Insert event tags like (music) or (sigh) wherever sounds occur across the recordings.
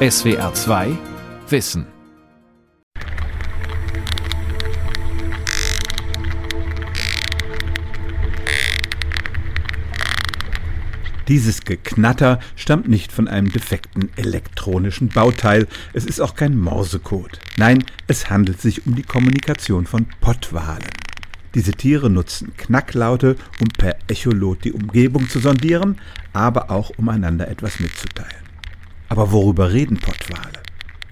SWR 2 Wissen. Dieses Geknatter stammt nicht von einem defekten elektronischen Bauteil, es ist auch kein Morsecode. Nein, es handelt sich um die Kommunikation von Pottwalen. Diese Tiere nutzen Knacklaute, um per Echolot die Umgebung zu sondieren, aber auch um einander etwas mitzuteilen. Aber worüber reden Pottwale?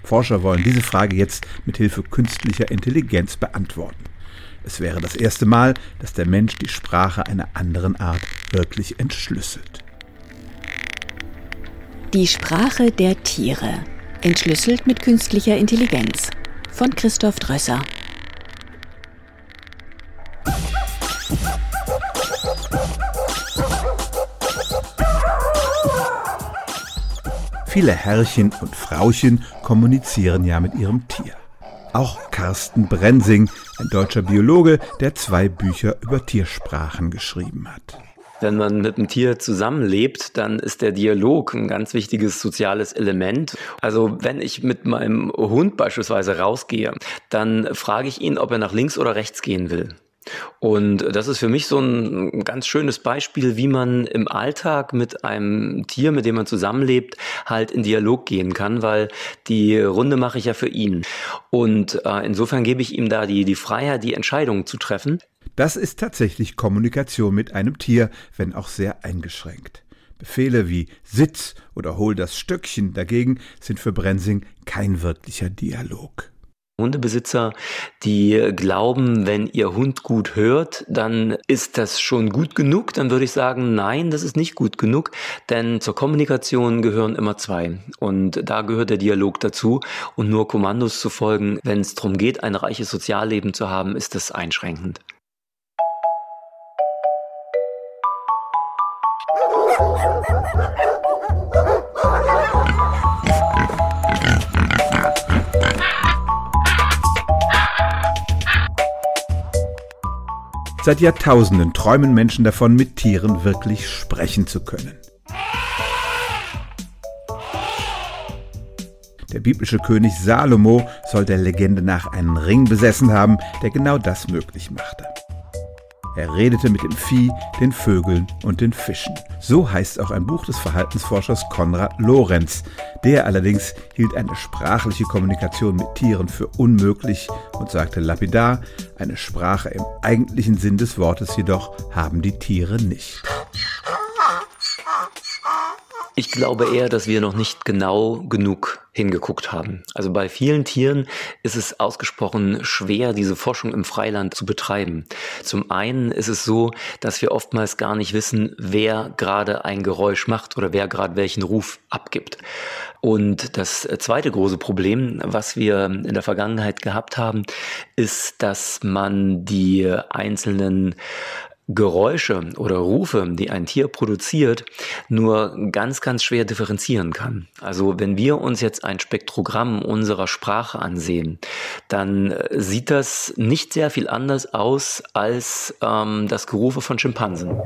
Forscher wollen diese Frage jetzt mit Hilfe künstlicher Intelligenz beantworten. Es wäre das erste Mal, dass der Mensch die Sprache einer anderen Art wirklich entschlüsselt. Die Sprache der Tiere. Entschlüsselt mit künstlicher Intelligenz. Von Christoph Drösser. Viele Herrchen und Frauchen kommunizieren ja mit ihrem Tier. Auch Carsten Brensing, ein deutscher Biologe, der zwei Bücher über Tiersprachen geschrieben hat. Wenn man mit einem Tier zusammenlebt, dann ist der Dialog ein ganz wichtiges soziales Element. Also wenn ich mit meinem Hund beispielsweise rausgehe, dann frage ich ihn, ob er nach links oder rechts gehen will. Und das ist für mich so ein ganz schönes Beispiel, wie man im Alltag mit einem Tier, mit dem man zusammenlebt, halt in Dialog gehen kann, weil die Runde mache ich ja für ihn. Und äh, insofern gebe ich ihm da die, die Freiheit, die Entscheidungen zu treffen. Das ist tatsächlich Kommunikation mit einem Tier, wenn auch sehr eingeschränkt. Befehle wie Sitz oder hol das Stöckchen dagegen sind für Brensing kein wirklicher Dialog. Hundebesitzer, die glauben, wenn ihr Hund gut hört, dann ist das schon gut genug, dann würde ich sagen, nein, das ist nicht gut genug, denn zur Kommunikation gehören immer zwei. Und da gehört der Dialog dazu. Und nur Kommandos zu folgen, wenn es darum geht, ein reiches Sozialleben zu haben, ist das einschränkend. (laughs) Seit Jahrtausenden träumen Menschen davon, mit Tieren wirklich sprechen zu können. Der biblische König Salomo soll der Legende nach einen Ring besessen haben, der genau das möglich machte. Er redete mit dem Vieh, den Vögeln und den Fischen. So heißt auch ein Buch des Verhaltensforschers Konrad Lorenz. Der allerdings hielt eine sprachliche Kommunikation mit Tieren für unmöglich und sagte lapidar, eine Sprache im eigentlichen Sinn des Wortes jedoch haben die Tiere nicht. Ich glaube eher, dass wir noch nicht genau genug hingeguckt haben. Also bei vielen Tieren ist es ausgesprochen schwer, diese Forschung im Freiland zu betreiben. Zum einen ist es so, dass wir oftmals gar nicht wissen, wer gerade ein Geräusch macht oder wer gerade welchen Ruf abgibt. Und das zweite große Problem, was wir in der Vergangenheit gehabt haben, ist, dass man die einzelnen Geräusche oder Rufe, die ein Tier produziert, nur ganz, ganz schwer differenzieren kann. Also wenn wir uns jetzt ein Spektrogramm unserer Sprache ansehen, dann äh, sieht das nicht sehr viel anders aus als ähm, das Gerufe von Schimpansen.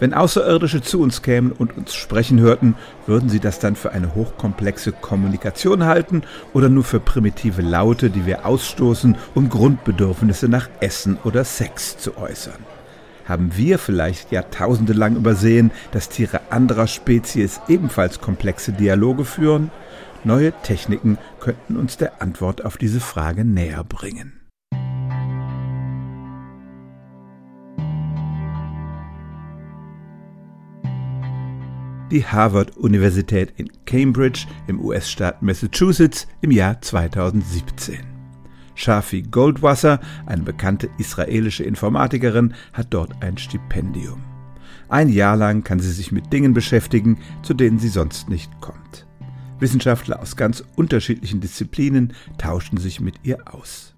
Wenn Außerirdische zu uns kämen und uns sprechen hörten, würden sie das dann für eine hochkomplexe Kommunikation halten oder nur für primitive Laute, die wir ausstoßen, um Grundbedürfnisse nach Essen oder Sex zu äußern? Haben wir vielleicht jahrtausende lang übersehen, dass Tiere anderer Spezies ebenfalls komplexe Dialoge führen? Neue Techniken könnten uns der Antwort auf diese Frage näher bringen. Die Harvard-Universität in Cambridge im US-Staat Massachusetts im Jahr 2017. Shafi Goldwasser, eine bekannte israelische Informatikerin, hat dort ein Stipendium. Ein Jahr lang kann sie sich mit Dingen beschäftigen, zu denen sie sonst nicht kommt. Wissenschaftler aus ganz unterschiedlichen Disziplinen tauschen sich mit ihr aus.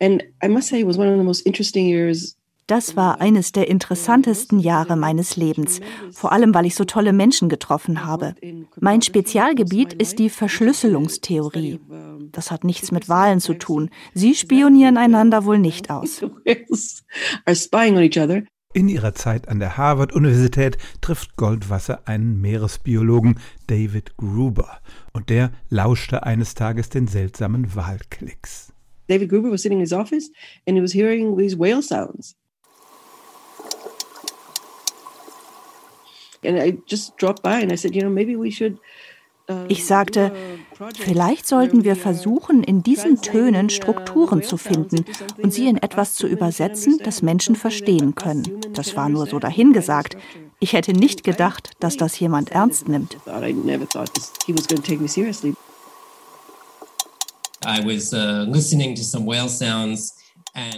And I must say, it was one of the most interesting years Das war eines der interessantesten Jahre meines Lebens, vor allem weil ich so tolle Menschen getroffen habe. Mein Spezialgebiet ist die Verschlüsselungstheorie. Das hat nichts mit Wahlen zu tun. Sie spionieren einander wohl nicht aus. In ihrer Zeit an der Harvard-Universität trifft Goldwasser einen Meeresbiologen David Gruber und der lauschte eines Tages den seltsamen Wahlklicks. David Gruber was sitting in his office and he was hearing these whale sounds. And I just dropped by and I said, you know, maybe we should ich sagte, vielleicht sollten wir versuchen, in diesen Tönen Strukturen zu finden und sie in etwas zu übersetzen, das Menschen verstehen können. Das war nur so dahingesagt. Ich hätte nicht gedacht, dass das jemand ernst nimmt. I was uh, listening to some whale sounds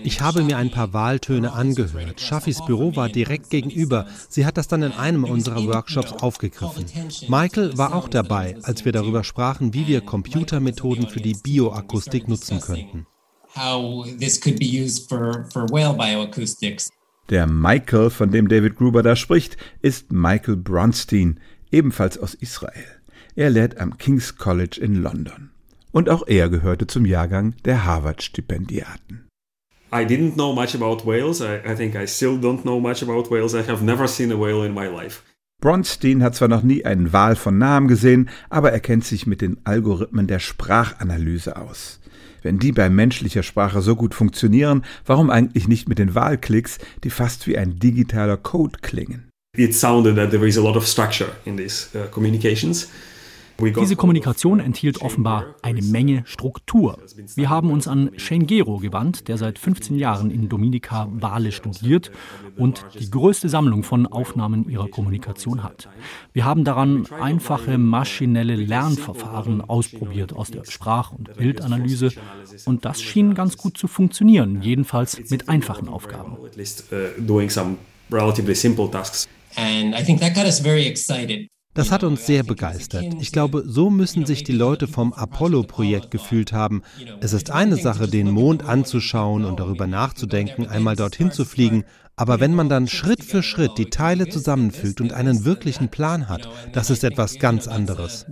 ich habe mir ein paar Wahltöne angehört. Shaffis Büro war direkt gegenüber. Sie hat das dann in einem unserer Workshops aufgegriffen. Michael war auch dabei, als wir darüber sprachen, wie wir Computermethoden für die Bioakustik nutzen könnten. Der Michael, von dem David Gruber da spricht, ist Michael Bronstein, ebenfalls aus Israel. Er lehrt am King's College in London. Und auch er gehörte zum Jahrgang der Harvard-Stipendiaten. I didn't know much about whales. I, I think I still don't know much about whales. I have never seen a whale in my life. Bronstein hat zwar noch nie einen Wal von Namen gesehen, aber er kennt sich mit den Algorithmen der Sprachanalyse aus. Wenn die bei menschlicher Sprache so gut funktionieren, warum eigentlich nicht mit den Wahlklicks, die fast wie ein digitaler Code klingen? It sounded that there is a lot of structure in these uh, communications. Diese Kommunikation enthielt offenbar eine Menge Struktur. Wir haben uns an Shane Gero gewandt, der seit 15 Jahren in Dominica Wale studiert und die größte Sammlung von Aufnahmen ihrer Kommunikation hat. Wir haben daran einfache maschinelle Lernverfahren ausprobiert aus der Sprach- und Bildanalyse und das schien ganz gut zu funktionieren, jedenfalls mit einfachen Aufgaben. And I think that got us very excited. Das hat uns sehr begeistert. Ich glaube, so müssen sich die Leute vom Apollo-Projekt gefühlt haben. Es ist eine Sache, den Mond anzuschauen und darüber nachzudenken, einmal dorthin zu fliegen. Aber wenn man dann Schritt für Schritt die Teile zusammenfügt und einen wirklichen Plan hat, das ist etwas ganz anderes.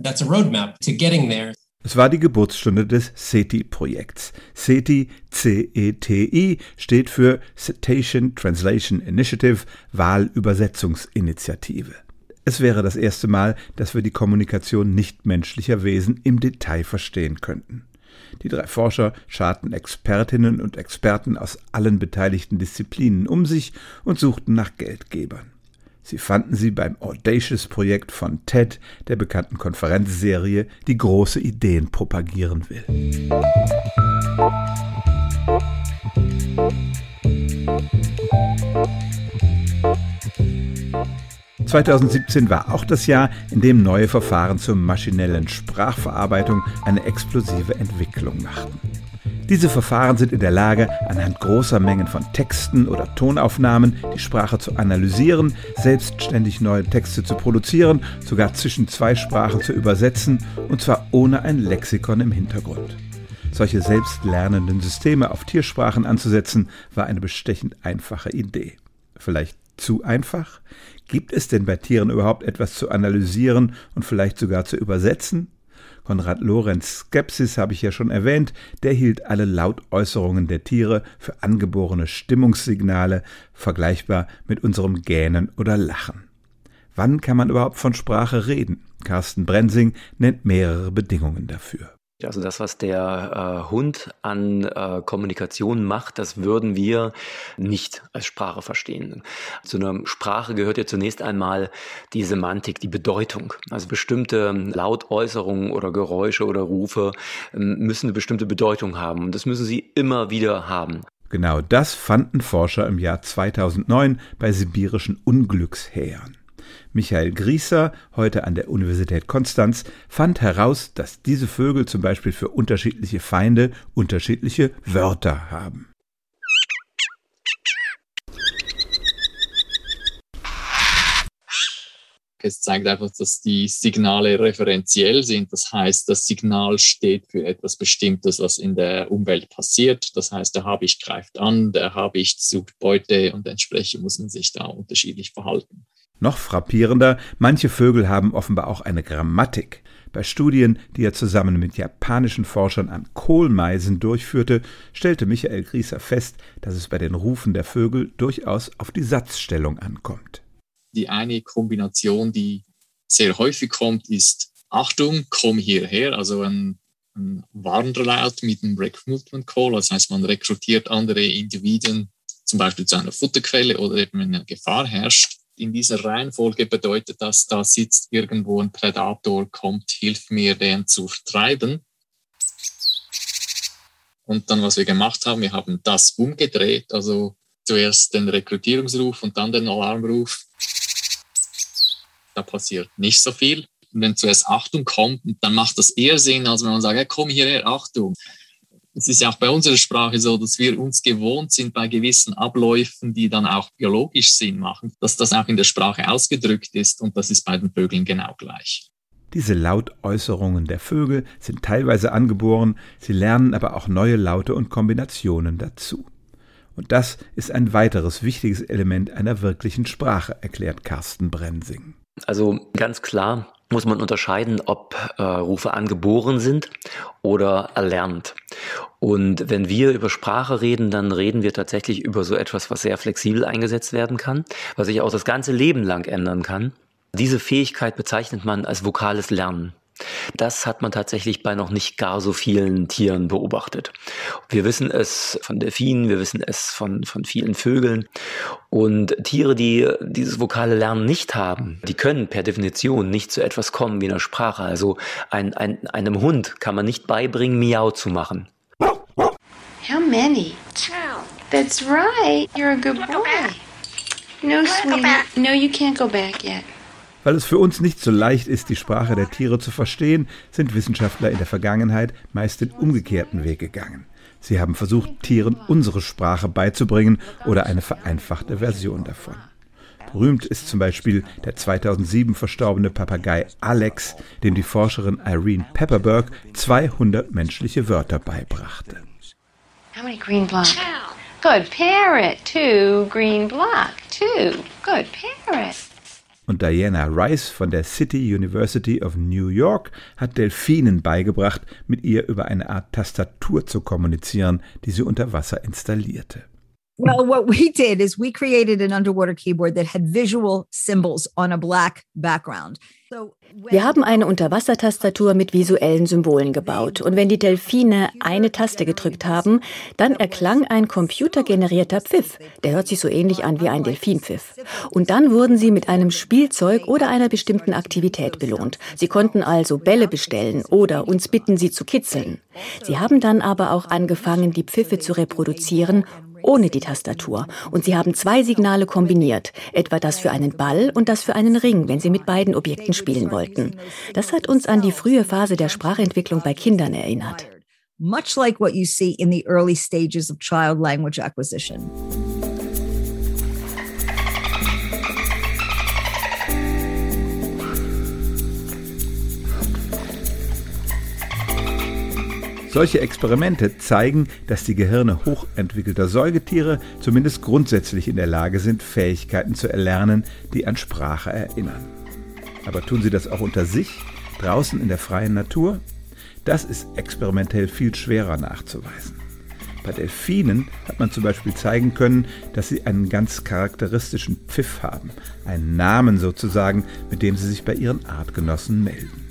Es war die Geburtsstunde des SETI-Projekts. SETI, C-E-T-I, steht für Cetacean Translation Initiative, Wahlübersetzungsinitiative. Es wäre das erste Mal, dass wir die Kommunikation nichtmenschlicher Wesen im Detail verstehen könnten. Die drei Forscher scharten Expertinnen und Experten aus allen beteiligten Disziplinen um sich und suchten nach Geldgebern. Sie fanden sie beim Audacious-Projekt von TED, der bekannten Konferenzserie, die große Ideen propagieren will. 2017 war auch das Jahr, in dem neue Verfahren zur maschinellen Sprachverarbeitung eine explosive Entwicklung machten. Diese Verfahren sind in der Lage, anhand großer Mengen von Texten oder Tonaufnahmen die Sprache zu analysieren, selbstständig neue Texte zu produzieren, sogar zwischen zwei Sprachen zu übersetzen, und zwar ohne ein Lexikon im Hintergrund. Solche selbstlernenden Systeme auf Tiersprachen anzusetzen, war eine bestechend einfache Idee. Vielleicht zu einfach? Gibt es denn bei Tieren überhaupt etwas zu analysieren und vielleicht sogar zu übersetzen? Konrad Lorenz Skepsis habe ich ja schon erwähnt, der hielt alle Lautäußerungen der Tiere für angeborene Stimmungssignale, vergleichbar mit unserem Gähnen oder Lachen. Wann kann man überhaupt von Sprache reden? Carsten Brensing nennt mehrere Bedingungen dafür. Also das, was der äh, Hund an äh, Kommunikation macht, das würden wir nicht als Sprache verstehen. Zu einer Sprache gehört ja zunächst einmal die Semantik, die Bedeutung. Also bestimmte Lautäußerungen oder Geräusche oder Rufe ähm, müssen eine bestimmte Bedeutung haben und das müssen sie immer wieder haben. Genau das fanden Forscher im Jahr 2009 bei sibirischen Unglückshähern. Michael Grieser, heute an der Universität Konstanz, fand heraus, dass diese Vögel zum Beispiel für unterschiedliche Feinde unterschiedliche Wörter haben. Es zeigt einfach, dass die Signale referenziell sind. Das heißt, das Signal steht für etwas Bestimmtes, was in der Umwelt passiert. Das heißt, der Habicht greift an, der Habicht sucht Beute und entsprechend muss man sich da unterschiedlich verhalten. Noch frappierender, manche Vögel haben offenbar auch eine Grammatik. Bei Studien, die er zusammen mit japanischen Forschern an Kohlmeisen durchführte, stellte Michael Grieser fest, dass es bei den Rufen der Vögel durchaus auf die Satzstellung ankommt. Die eine Kombination, die sehr häufig kommt, ist Achtung, komm hierher, also ein, ein Warnlaut mit einem Recruitment Call. Das heißt, man rekrutiert andere Individuen zum Beispiel zu einer Futterquelle oder eben wenn eine Gefahr herrscht in dieser Reihenfolge bedeutet das, da sitzt irgendwo ein Prädator, kommt, hilft mir, den zu vertreiben. Und dann, was wir gemacht haben, wir haben das umgedreht, also zuerst den Rekrutierungsruf und dann den Alarmruf. Da passiert nicht so viel. Und wenn zuerst Achtung kommt, dann macht das eher Sinn, als wenn man sagt, ja, komm hierher, Achtung es ist ja auch bei unserer Sprache so, dass wir uns gewohnt sind bei gewissen Abläufen, die dann auch biologisch Sinn machen, dass das auch in der Sprache ausgedrückt ist und das ist bei den Vögeln genau gleich. Diese Lautäußerungen der Vögel sind teilweise angeboren, sie lernen aber auch neue Laute und Kombinationen dazu. Und das ist ein weiteres wichtiges Element einer wirklichen Sprache, erklärt Carsten Brensing. Also ganz klar, muss man unterscheiden, ob äh, Rufe angeboren sind oder erlernt. Und wenn wir über Sprache reden, dann reden wir tatsächlich über so etwas, was sehr flexibel eingesetzt werden kann, was sich auch das ganze Leben lang ändern kann. Diese Fähigkeit bezeichnet man als vokales Lernen. Das hat man tatsächlich bei noch nicht gar so vielen Tieren beobachtet. Wir wissen es von Delfinen, wir wissen es von, von vielen Vögeln. Und Tiere, die dieses vokale Lernen nicht haben, die können per Definition nicht zu etwas kommen wie einer Sprache. Also ein, ein, einem Hund kann man nicht beibringen, Miau zu machen. How many? That's right. You're a good boy. No, sweetie. No, you can't go back yet. Weil es für uns nicht so leicht ist, die Sprache der Tiere zu verstehen, sind Wissenschaftler in der Vergangenheit meist den umgekehrten Weg gegangen. Sie haben versucht, Tieren unsere Sprache beizubringen oder eine vereinfachte Version davon. Berühmt ist zum Beispiel der 2007 verstorbene Papagei Alex, dem die Forscherin Irene Pepperberg 200 menschliche Wörter beibrachte. How many green block? Good parrot. Two green block. Two. Good parrot. Und Diana Rice von der City University of New York hat Delfinen beigebracht, mit ihr über eine Art Tastatur zu kommunizieren, die sie unter Wasser installierte. Well, what we did is we created an underwater keyboard that had visual symbols on a black background. Wir haben eine Unterwassertastatur mit visuellen Symbolen gebaut. Und wenn die Delfine eine Taste gedrückt haben, dann erklang ein computergenerierter Pfiff. Der hört sich so ähnlich an wie ein Delfinpfiff. Und dann wurden sie mit einem Spielzeug oder einer bestimmten Aktivität belohnt. Sie konnten also Bälle bestellen oder uns bitten, sie zu kitzeln. Sie haben dann aber auch angefangen, die Pfiffe zu reproduzieren ohne die Tastatur. Und sie haben zwei Signale kombiniert, etwa das für einen Ball und das für einen Ring, wenn sie mit beiden Objekten spielen wollten. Das hat uns an die frühe Phase der Sprachentwicklung bei Kindern erinnert. Much like what you see in the early stages of child language acquisition. Solche Experimente zeigen, dass die Gehirne hochentwickelter Säugetiere zumindest grundsätzlich in der Lage sind, Fähigkeiten zu erlernen, die an Sprache erinnern. Aber tun sie das auch unter sich, draußen in der freien Natur? Das ist experimentell viel schwerer nachzuweisen. Bei Delfinen hat man zum Beispiel zeigen können, dass sie einen ganz charakteristischen Pfiff haben, einen Namen sozusagen, mit dem sie sich bei ihren Artgenossen melden.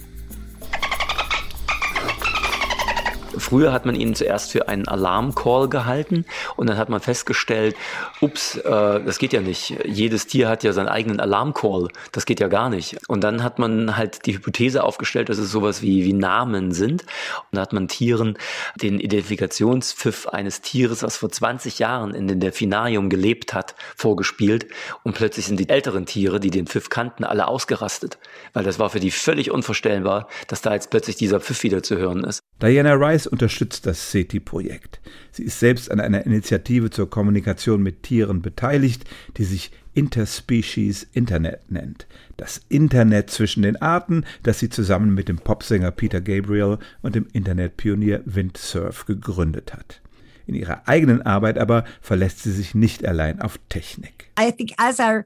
Früher hat man ihn zuerst für einen Alarmcall gehalten und dann hat man festgestellt, ups, äh, das geht ja nicht. Jedes Tier hat ja seinen eigenen Alarmcall. Das geht ja gar nicht. Und dann hat man halt die Hypothese aufgestellt, dass es sowas wie, wie Namen sind. Und da hat man Tieren den Identifikationspfiff eines Tieres, was vor 20 Jahren in dem Delfinarium gelebt hat, vorgespielt. Und plötzlich sind die älteren Tiere, die den Pfiff kannten, alle ausgerastet. Weil das war für die völlig unvorstellbar, dass da jetzt plötzlich dieser Pfiff wieder zu hören ist. Diana Rice unterstützt das SETI-Projekt. Sie ist selbst an einer Initiative zur Kommunikation mit Tieren beteiligt, die sich Interspecies Internet nennt. Das Internet zwischen den Arten, das sie zusammen mit dem Popsänger Peter Gabriel und dem Internetpionier Windsurf gegründet hat. In ihrer eigenen Arbeit aber verlässt sie sich nicht allein auf Technik. I think as our.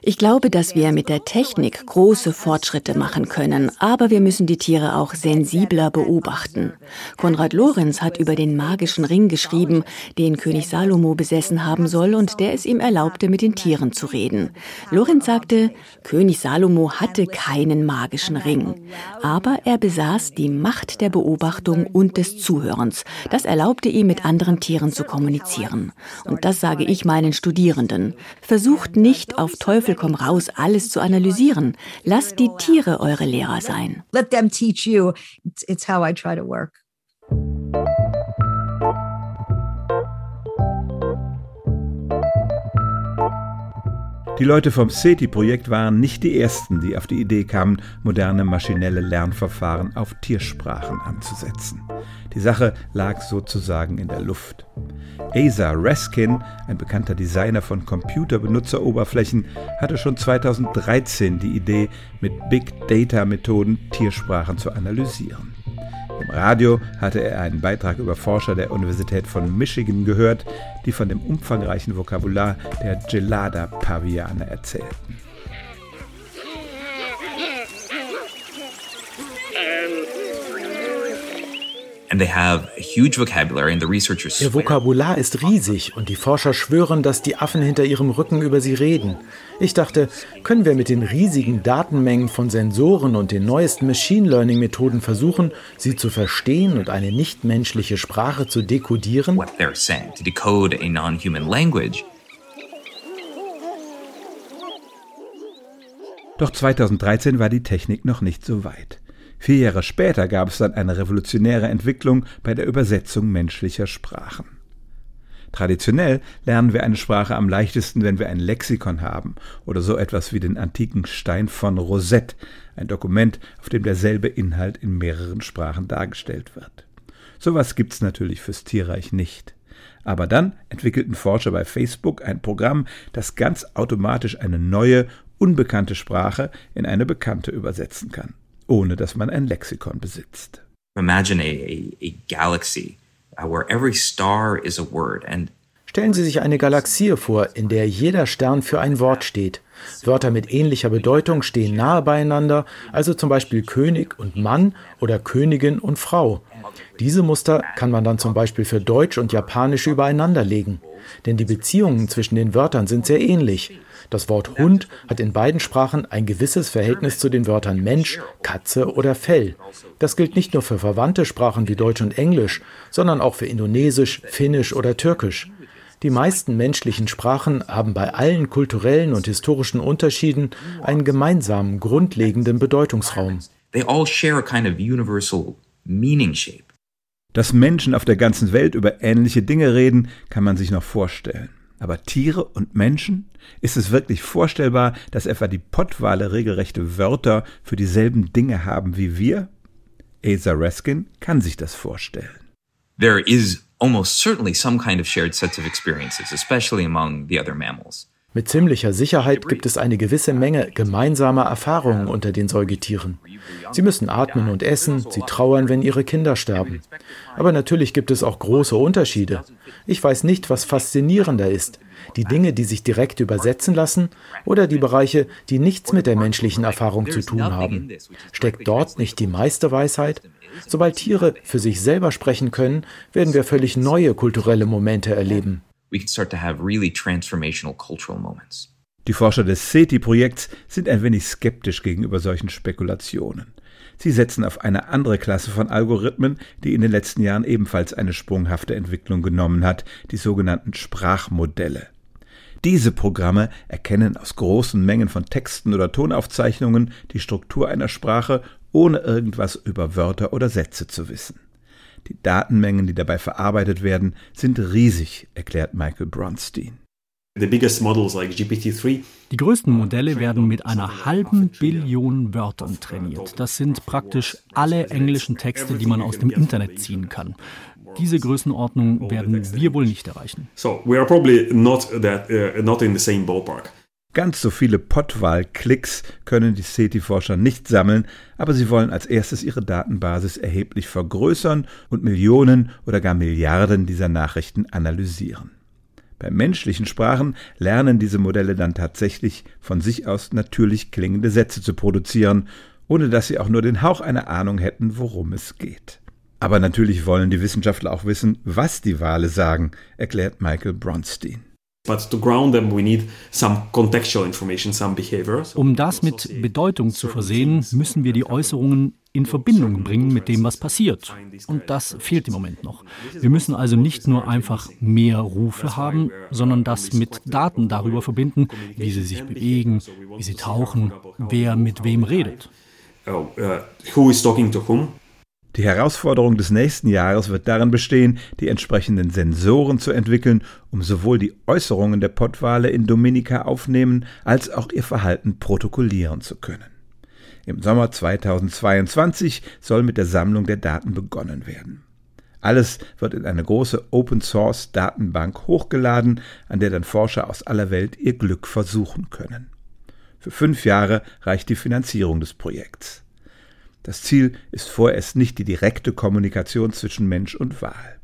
Ich glaube, dass wir mit der Technik große Fortschritte machen können, aber wir müssen die Tiere auch sensibler beobachten. Konrad Lorenz hat über den magischen Ring geschrieben, den König Salomo besessen haben soll und der es ihm erlaubte, mit den Tieren zu reden. Lorenz sagte, König Salomo hatte keinen magischen Ring, aber er besaß die Macht der Beobachtung und des Zuhörens. Das erlaubte ihm, mit anderen Tieren zu kommunizieren. Und das sage ich meinen Studierenden. Versucht nicht auf Teufel komm raus alles zu analysieren. Lasst die Tiere eure Lehrer sein. Let them teach you. It's, how I try to work. Die Leute vom SETI-Projekt waren nicht die ersten, die auf die Idee kamen, moderne maschinelle Lernverfahren auf Tiersprachen anzusetzen. Die Sache lag sozusagen in der Luft. Asa Raskin, ein bekannter Designer von Computerbenutzeroberflächen, hatte schon 2013 die Idee, mit Big Data-Methoden Tiersprachen zu analysieren. Im Radio hatte er einen Beitrag über Forscher der Universität von Michigan gehört, die von dem umfangreichen Vokabular der Gelada-Paviane erzählten. Ihr Vokabular ist riesig und die Forscher schwören, dass die Affen hinter ihrem Rücken über sie reden. Ich dachte, können wir mit den riesigen Datenmengen von Sensoren und den neuesten Machine Learning Methoden versuchen, sie zu verstehen und eine nichtmenschliche Sprache zu dekodieren? Doch 2013 war die Technik noch nicht so weit. Vier Jahre später gab es dann eine revolutionäre Entwicklung bei der Übersetzung menschlicher Sprachen. Traditionell lernen wir eine Sprache am leichtesten, wenn wir ein Lexikon haben oder so etwas wie den antiken Stein von Rosette, ein Dokument, auf dem derselbe Inhalt in mehreren Sprachen dargestellt wird. Sowas gibt's natürlich fürs Tierreich nicht. Aber dann entwickelten Forscher bei Facebook ein Programm, das ganz automatisch eine neue, unbekannte Sprache in eine bekannte übersetzen kann ohne dass man ein Lexikon besitzt. Imagine a, a, a galaxy uh, where every star is a word and Stellen Sie sich eine Galaxie vor, in der jeder Stern für ein Wort steht. Wörter mit ähnlicher Bedeutung stehen nahe beieinander, also zum Beispiel König und Mann oder Königin und Frau. Diese Muster kann man dann zum Beispiel für Deutsch und Japanisch übereinander legen. Denn die Beziehungen zwischen den Wörtern sind sehr ähnlich. Das Wort Hund hat in beiden Sprachen ein gewisses Verhältnis zu den Wörtern Mensch, Katze oder Fell. Das gilt nicht nur für verwandte Sprachen wie Deutsch und Englisch, sondern auch für Indonesisch, Finnisch oder Türkisch. Die meisten menschlichen Sprachen haben bei allen kulturellen und historischen Unterschieden einen gemeinsamen, grundlegenden Bedeutungsraum. They all share a kind of universal meaning shape. Dass Menschen auf der ganzen Welt über ähnliche Dinge reden, kann man sich noch vorstellen. Aber Tiere und Menschen? Ist es wirklich vorstellbar, dass etwa die Pottwale regelrechte Wörter für dieselben Dinge haben wie wir? Asa Raskin kann sich das vorstellen. There is almost certainly some kind of shared sets of experiences, especially among the other mammals. Mit ziemlicher Sicherheit gibt es eine gewisse Menge gemeinsamer Erfahrungen unter den Säugetieren. Sie müssen atmen und essen, sie trauern, wenn ihre Kinder sterben. Aber natürlich gibt es auch große Unterschiede. Ich weiß nicht, was faszinierender ist. Die Dinge, die sich direkt übersetzen lassen oder die Bereiche, die nichts mit der menschlichen Erfahrung zu tun haben. Steckt dort nicht die meiste Weisheit? Sobald Tiere für sich selber sprechen können, werden wir völlig neue kulturelle Momente erleben we can start to have really transformational cultural moments. Die Forscher des SETI-Projekts sind ein wenig skeptisch gegenüber solchen Spekulationen. Sie setzen auf eine andere Klasse von Algorithmen, die in den letzten Jahren ebenfalls eine sprunghafte Entwicklung genommen hat, die sogenannten Sprachmodelle. Diese Programme erkennen aus großen Mengen von Texten oder Tonaufzeichnungen die Struktur einer Sprache, ohne irgendwas über Wörter oder Sätze zu wissen. Die Datenmengen, die dabei verarbeitet werden, sind riesig, erklärt Michael Bronstein. Die größten Modelle werden mit einer halben Billion Wörtern trainiert. Das sind praktisch alle englischen Texte, die man aus dem Internet ziehen kann. Diese Größenordnung werden wir wohl nicht erreichen. So we are probably not that uh, not in the same ballpark. Ganz so viele Pottwahl-Klicks können die SETI-Forscher nicht sammeln, aber sie wollen als erstes ihre Datenbasis erheblich vergrößern und Millionen oder gar Milliarden dieser Nachrichten analysieren. Bei menschlichen Sprachen lernen diese Modelle dann tatsächlich von sich aus natürlich klingende Sätze zu produzieren, ohne dass sie auch nur den Hauch einer Ahnung hätten, worum es geht. Aber natürlich wollen die Wissenschaftler auch wissen, was die Wale sagen, erklärt Michael Bronstein. Um das mit Bedeutung zu versehen, müssen wir die Äußerungen in Verbindung bringen mit dem, was passiert. Und das fehlt im Moment noch. Wir müssen also nicht nur einfach mehr Rufe haben, sondern das mit Daten darüber verbinden, wie sie sich bewegen, wie sie tauchen, wer mit wem redet. Oh, uh, who is talking to whom? Die Herausforderung des nächsten Jahres wird darin bestehen, die entsprechenden Sensoren zu entwickeln, um sowohl die Äußerungen der Pottwale in Dominika aufnehmen als auch ihr Verhalten protokollieren zu können. Im Sommer 2022 soll mit der Sammlung der Daten begonnen werden. Alles wird in eine große Open-Source-Datenbank hochgeladen, an der dann Forscher aus aller Welt ihr Glück versuchen können. Für fünf Jahre reicht die Finanzierung des Projekts. Das Ziel ist vorerst nicht die direkte Kommunikation zwischen Mensch und Wal.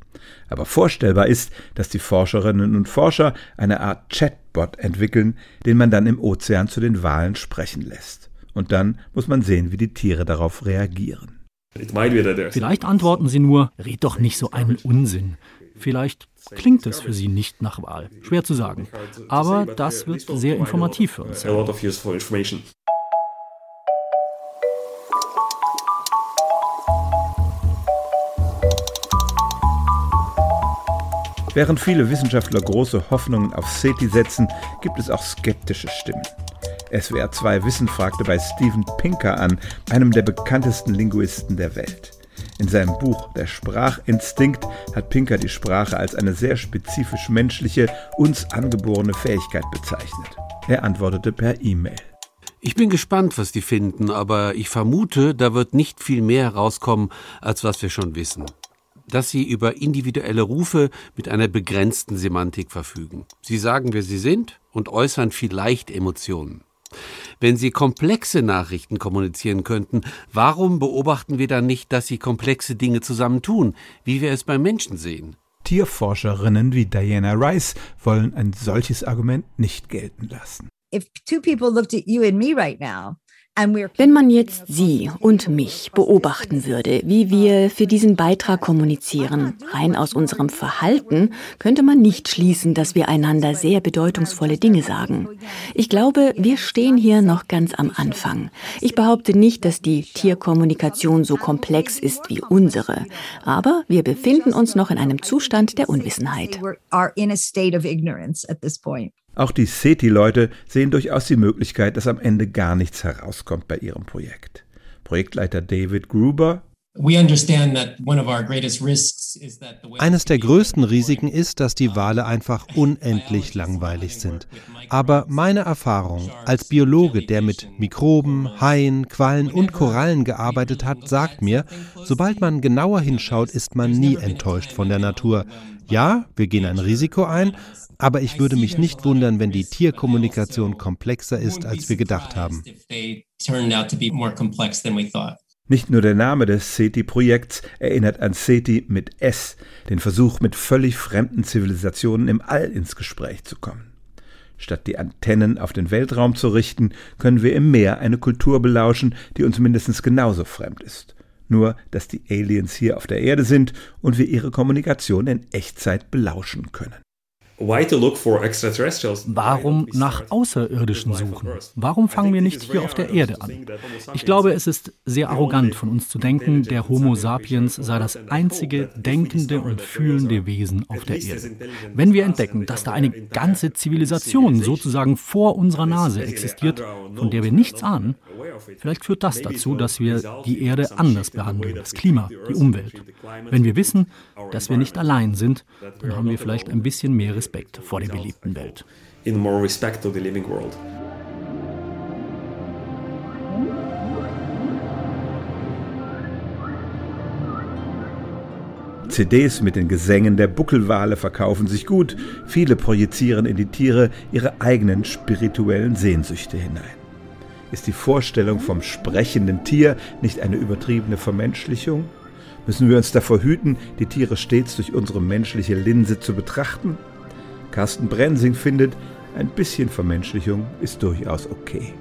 Aber vorstellbar ist, dass die Forscherinnen und Forscher eine Art Chatbot entwickeln, den man dann im Ozean zu den Walen sprechen lässt. Und dann muss man sehen, wie die Tiere darauf reagieren. Vielleicht antworten sie nur, red doch nicht so einen Unsinn. Vielleicht klingt es für sie nicht nach Wahl. Schwer zu sagen. Aber das wird sehr informativ für uns sein. Während viele Wissenschaftler große Hoffnungen auf SETI setzen, gibt es auch skeptische Stimmen. SWR 2 Wissen fragte bei Steven Pinker an, einem der bekanntesten Linguisten der Welt. In seinem Buch Der Sprachinstinkt hat Pinker die Sprache als eine sehr spezifisch menschliche, uns angeborene Fähigkeit bezeichnet. Er antwortete per E-Mail. Ich bin gespannt, was die finden, aber ich vermute, da wird nicht viel mehr herauskommen, als was wir schon wissen. Dass sie über individuelle Rufe mit einer begrenzten Semantik verfügen. Sie sagen, wer sie sind und äußern vielleicht Emotionen. Wenn Sie komplexe Nachrichten kommunizieren könnten, warum beobachten wir dann nicht, dass Sie komplexe Dinge zusammentun, wie wir es beim Menschen sehen? Tierforscherinnen wie Diana Rice wollen ein solches Argument nicht gelten lassen. If two people looked at you and me right now wenn man jetzt Sie und mich beobachten würde, wie wir für diesen Beitrag kommunizieren, rein aus unserem Verhalten, könnte man nicht schließen, dass wir einander sehr bedeutungsvolle Dinge sagen. Ich glaube, wir stehen hier noch ganz am Anfang. Ich behaupte nicht, dass die Tierkommunikation so komplex ist wie unsere, aber wir befinden uns noch in einem Zustand der Unwissenheit. Auch die SETI-Leute sehen durchaus die Möglichkeit, dass am Ende gar nichts herauskommt bei ihrem Projekt. Projektleiter David Gruber eines der größten Risiken ist, dass die Wale einfach unendlich langweilig sind. Aber meine Erfahrung als Biologe, der mit Mikroben, Haien, Quallen und Korallen gearbeitet hat, sagt mir, sobald man genauer hinschaut, ist man nie enttäuscht von der Natur. Ja, wir gehen ein Risiko ein, aber ich würde mich nicht wundern, wenn die Tierkommunikation komplexer ist, als wir gedacht haben. Nicht nur der Name des SETI-Projekts erinnert an SETI mit S, den Versuch, mit völlig fremden Zivilisationen im All ins Gespräch zu kommen. Statt die Antennen auf den Weltraum zu richten, können wir im Meer eine Kultur belauschen, die uns mindestens genauso fremd ist. Nur, dass die Aliens hier auf der Erde sind und wir ihre Kommunikation in Echtzeit belauschen können. Warum nach Außerirdischen suchen? Warum fangen wir nicht hier auf der Erde an? Ich glaube, es ist sehr arrogant von uns zu denken, der Homo sapiens sei das einzige denkende und fühlende Wesen auf der Erde. Wenn wir entdecken, dass da eine ganze Zivilisation sozusagen vor unserer Nase existiert, von der wir nichts ahnen, vielleicht führt das dazu, dass wir die Erde anders behandeln, das Klima, die Umwelt. Wenn wir wissen, dass wir nicht allein sind, dann haben wir vielleicht ein bisschen mehr Respekt vor der belebten Welt. CDs mit den Gesängen der Buckelwale verkaufen sich gut. Viele projizieren in die Tiere ihre eigenen spirituellen Sehnsüchte hinein. Ist die Vorstellung vom sprechenden Tier nicht eine übertriebene Vermenschlichung? Müssen wir uns davor hüten, die Tiere stets durch unsere menschliche Linse zu betrachten? Carsten Brensing findet, ein bisschen Vermenschlichung ist durchaus okay.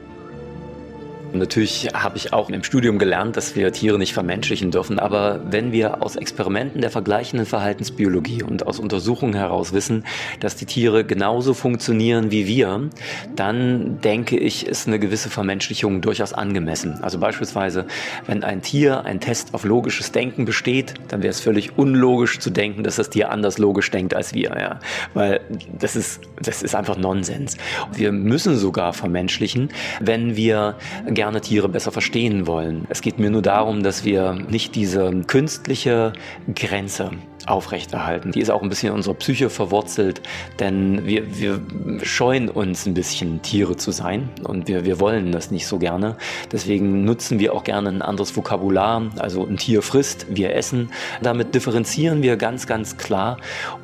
Natürlich habe ich auch im Studium gelernt, dass wir Tiere nicht vermenschlichen dürfen. Aber wenn wir aus Experimenten der vergleichenden Verhaltensbiologie und aus Untersuchungen heraus wissen, dass die Tiere genauso funktionieren wie wir, dann denke ich, ist eine gewisse Vermenschlichung durchaus angemessen. Also beispielsweise, wenn ein Tier ein Test auf logisches Denken besteht, dann wäre es völlig unlogisch zu denken, dass das Tier anders logisch denkt als wir. Ja? Weil das ist, das ist einfach Nonsens. Wir müssen sogar vermenschlichen, wenn wir gerne Tiere besser verstehen wollen. Es geht mir nur darum, dass wir nicht diese künstliche Grenze aufrechterhalten. Die ist auch ein bisschen in unserer Psyche verwurzelt, denn wir, wir scheuen uns ein bisschen, Tiere zu sein und wir, wir wollen das nicht so gerne. Deswegen nutzen wir auch gerne ein anderes Vokabular, also ein Tier frisst, wir essen. Damit differenzieren wir ganz, ganz klar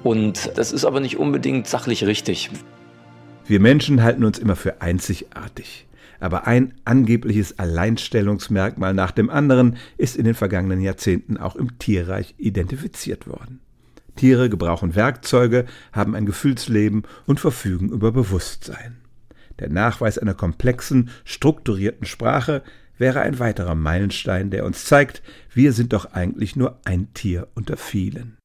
und das ist aber nicht unbedingt sachlich richtig. Wir Menschen halten uns immer für einzigartig aber ein angebliches Alleinstellungsmerkmal nach dem anderen ist in den vergangenen Jahrzehnten auch im Tierreich identifiziert worden. Tiere gebrauchen Werkzeuge, haben ein Gefühlsleben und verfügen über Bewusstsein. Der Nachweis einer komplexen, strukturierten Sprache wäre ein weiterer Meilenstein, der uns zeigt, wir sind doch eigentlich nur ein Tier unter vielen.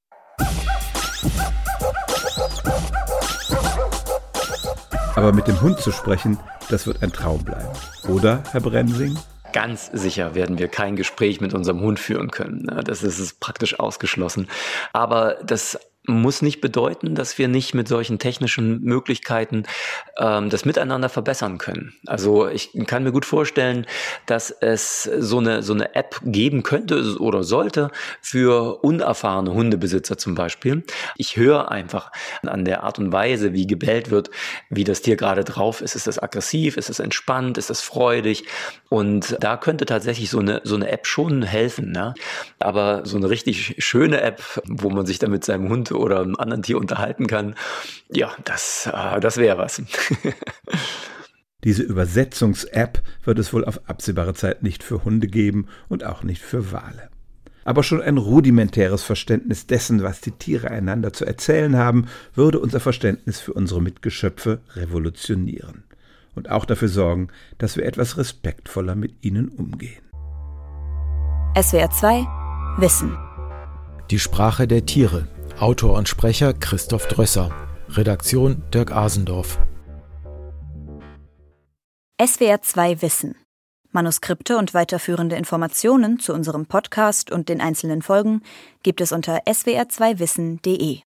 Aber mit dem Hund zu sprechen, das wird ein Traum bleiben. Oder, Herr Brensing? Ganz sicher werden wir kein Gespräch mit unserem Hund führen können. Das ist praktisch ausgeschlossen. Aber das muss nicht bedeuten, dass wir nicht mit solchen technischen Möglichkeiten ähm, das Miteinander verbessern können. Also ich kann mir gut vorstellen, dass es so eine, so eine App geben könnte oder sollte für unerfahrene Hundebesitzer zum Beispiel. Ich höre einfach an der Art und Weise, wie gebellt wird, wie das Tier gerade drauf ist. Ist es aggressiv? Ist es entspannt? Ist es freudig? Und da könnte tatsächlich so eine, so eine App schon helfen. Ne? Aber so eine richtig schöne App, wo man sich dann mit seinem Hund oder einem anderen Tier unterhalten kann, ja, das, äh, das wäre was. (laughs) Diese Übersetzungs-App wird es wohl auf absehbare Zeit nicht für Hunde geben und auch nicht für Wale. Aber schon ein rudimentäres Verständnis dessen, was die Tiere einander zu erzählen haben, würde unser Verständnis für unsere Mitgeschöpfe revolutionieren und auch dafür sorgen, dass wir etwas respektvoller mit ihnen umgehen. SWR 2 Wissen. Die Sprache der Tiere Autor und Sprecher Christoph Drösser. Redaktion Dirk Asendorf. SWR 2 Wissen. Manuskripte und weiterführende Informationen zu unserem Podcast und den einzelnen Folgen gibt es unter swr2wissen.de.